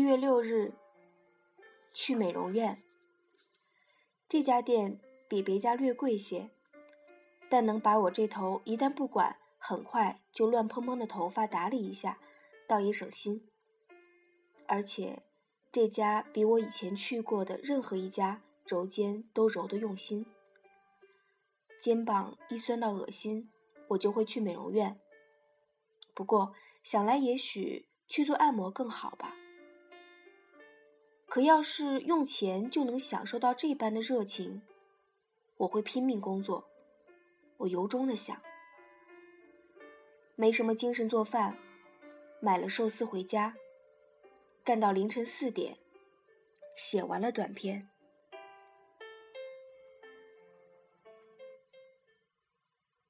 一月六日，去美容院。这家店比别家略贵些，但能把我这头一旦不管，很快就乱蓬蓬的头发打理一下，倒也省心。而且，这家比我以前去过的任何一家揉肩都揉得用心。肩膀一酸到恶心，我就会去美容院。不过想来，也许去做按摩更好吧。可要是用钱就能享受到这般的热情，我会拼命工作。我由衷的想，没什么精神做饭，买了寿司回家，干到凌晨四点，写完了短篇。